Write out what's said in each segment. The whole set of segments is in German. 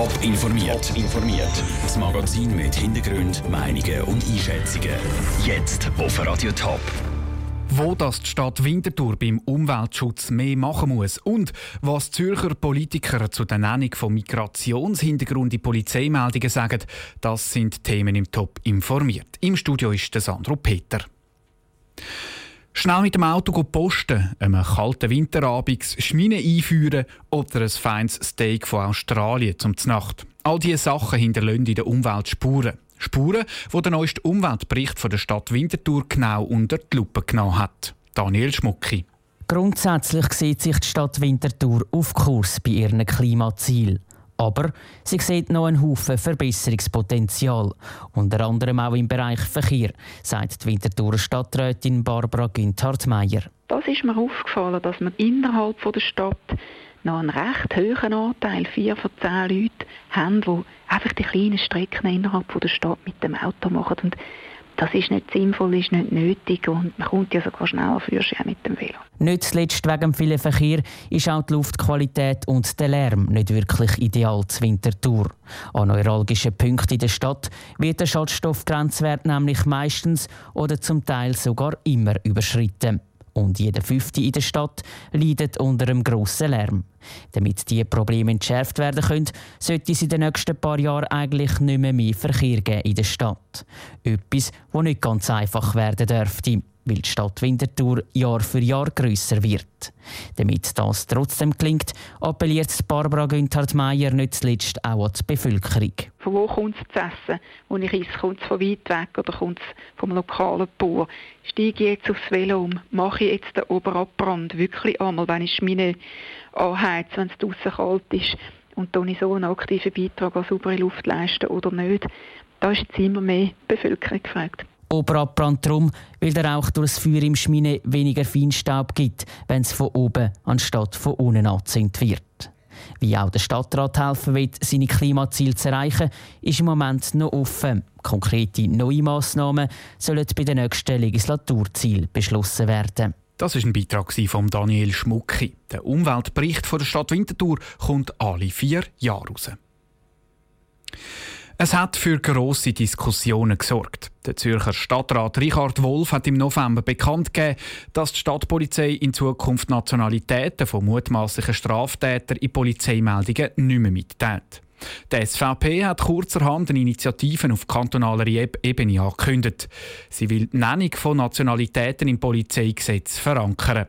Top informiert. informiert. Das Magazin mit Hintergrund, Meinungen und Einschätzungen. Jetzt auf Radio Top. Wo das die Stadt Winterthur beim Umweltschutz mehr machen muss und was Zürcher Politiker zu der Nennung von Migrationshintergrund in Polizeimeldungen sagen, das sind Themen im Top informiert. Im Studio ist der Sandro Peter. Schnell mit dem Auto posten, einem kalten Winterabend Schmine einführen oder ein feines Steak von Australien zum Znacht. All diese Sachen hinterlassen in der Umwelt Spuren. Spuren, die der neueste Umweltbericht von der Stadt Winterthur genau unter die Lupe genommen hat. Daniel Schmucki. Grundsätzlich sieht sich die Stadt Winterthur auf Kurs bei ihren Klimazielen. Aber sie sieht noch einen Haufen Verbesserungspotenzial, unter anderem auch im Bereich Verkehr, sagt die Winterthurer Stadträtin Barbara Günthard-Meyer. Das ist mir aufgefallen, dass wir innerhalb der Stadt noch einen recht hohen Anteil, vier von zehn Leuten, haben, die einfach die kleinen Strecken innerhalb der Stadt mit dem Auto machen. Und das ist nicht sinnvoll, ist nicht nötig und man kommt ja sogar schneller für mit dem Velo. Nicht zuletzt wegen dem vielen Verkehr ist auch die Luftqualität und der Lärm nicht wirklich ideal zur Wintertour. An neuralgischen Punkten in der Stadt wird der Schadstoffgrenzwert nämlich meistens oder zum Teil sogar immer überschritten und jeder Fünfte in der Stadt leidet unter einem grossen Lärm. Damit diese Probleme entschärft werden können, sollte es in den nächsten paar Jahren eigentlich nicht mehr mehr Verkehr geben in der Stadt. Etwas, das nicht ganz einfach werden dürfte weil die Stadt Winterthur Jahr für Jahr grösser wird. Damit das trotzdem gelingt, appelliert Barbara Günthard-Meyer nicht zuletzt auch an die Bevölkerung. Von wo kommt es zu essen? Wo ich esse, kommt es von weit weg oder kommt es vom lokalen Bauer? Steige ich jetzt aufs Velo um? Mache ich jetzt den Oberabbrand wirklich einmal, wenn ich meine anheize, wenn es draußen kalt ist? Und dann so einen aktiven Beitrag an saubere Luft leisten oder nicht? Da ist jetzt immer mehr Bevölkerung gefragt. Oberabbrand darum, weil der Rauch durch das Feuer im Schmine weniger Feinstaub gibt, wenn es von oben anstatt von unten angezündet wird. Wie auch der Stadtrat helfen will, seine Klimaziele zu erreichen, ist im Moment noch offen. Konkrete neue Massnahmen sollen bei den nächsten Legislaturzielen beschlossen werden. Das ist ein Beitrag von Daniel Schmucki. Der Umweltbericht der Stadt Winterthur kommt alle vier Jahre raus. Es hat für grosse Diskussionen gesorgt. Der Zürcher Stadtrat Richard Wolf hat im November bekannt gegeben, dass die Stadtpolizei in Zukunft Nationalitäten von mutmaßlichen Straftätern in Polizeimeldungen nicht mehr mitteilt. Die SVP hat kurzerhand eine Initiative auf kantonaler Ebene angekündigt. Sie will die Nennung von Nationalitäten im Polizeigesetz verankern.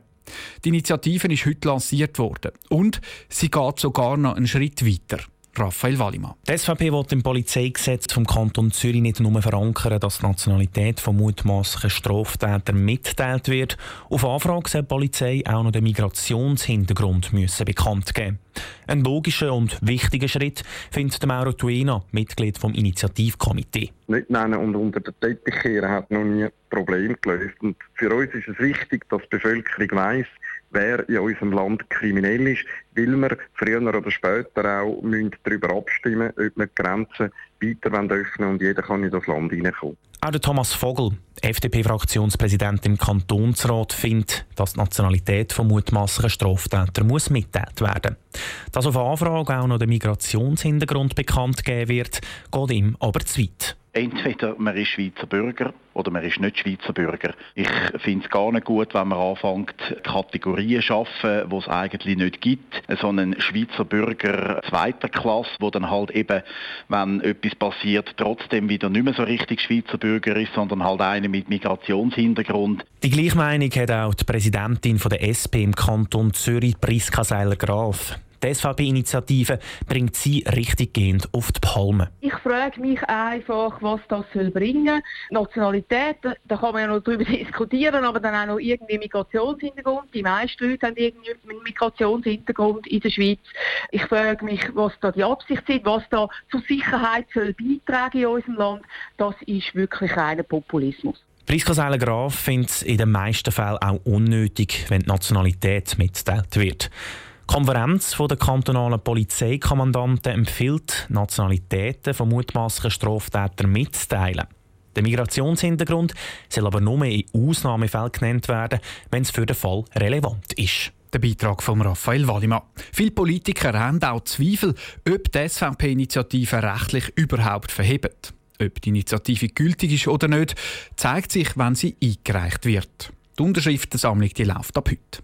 Die Initiative ist heute lanciert worden und sie geht sogar noch einen Schritt weiter. Raphael Wallimann. Die SVP will im Polizeigesetz vom Kanton Zürich nicht nur verankern, dass die Nationalität von mutmaßlichen Straftätern mitteilt wird. Auf Anfrage soll die Polizei auch noch den Migrationshintergrund müssen bekannt geben. Ein logischer und wichtiger Schritt findet Mauro Tuena, Mitglied vom Initiativkomitee. Nicht nennen und unter den Teppich kehren hat noch nie ein Problem gelöst. Und für uns ist es wichtig, dass die Bevölkerung weiss, wer in unserem Land kriminell ist, weil wir früher oder später auch darüber abstimmen müssen, ob wir die Grenzen weiter öffnen und jeder kann in das Land hineinkommen. Auch der Thomas Vogel, FDP-Fraktionspräsident im Kantonsrat, findet, dass die Nationalität von mutmaßlichen Straftätern muss mitteilt werden Dass auf Anfrage auch noch der Migrationshintergrund bekannt gegeben wird, geht ihm aber zu weit. Entweder man ist Schweizer Bürger oder man ist nicht Schweizer Bürger. Ich finde es gar nicht gut, wenn man anfängt, Kategorien zu schaffen, die es eigentlich nicht gibt. So einen Schweizer Bürger zweiter Klasse, wo dann halt eben, wenn etwas passiert, trotzdem wieder nicht mehr so richtig Schweizer Bürger ist, sondern halt einer mit Migrationshintergrund. Die gleiche Meinung hat auch die Präsidentin der SP im Kanton Zürich, Priska Seiler-Graf. Die SVP-Initiative bringt sie richtiggehend auf die Palme. Ich frage mich einfach, was das soll bringen Nationalität, da kann man ja noch darüber diskutieren, aber dann auch noch irgendwie Migrationshintergrund. Die meisten Leute haben irgendwie einen Migrationshintergrund in der Schweiz. Ich frage mich, was da die Absicht ist, was da zur Sicherheit soll beitragen in unserem Land. Das ist wirklich reiner Populismus. Priska Seiler-Graf findet es in den meisten Fällen auch unnötig, wenn die Nationalität mitgeteilt wird. Die Konferenz der kantonalen Polizeikommandanten empfiehlt, Nationalitäten von mutmaßlichen Straftätern mitzuteilen. Der Migrationshintergrund soll aber nur in Ausnahmefällen genannt werden, wenn es für den Fall relevant ist. Der Beitrag von Raphael Wallimann. Viele Politiker haben auch Zweifel, ob die SVP-Initiative rechtlich überhaupt verhebt. Ob die Initiative gültig ist oder nicht, zeigt sich, wenn sie eingereicht wird. Die Unterschriftensammlung die läuft ab heute.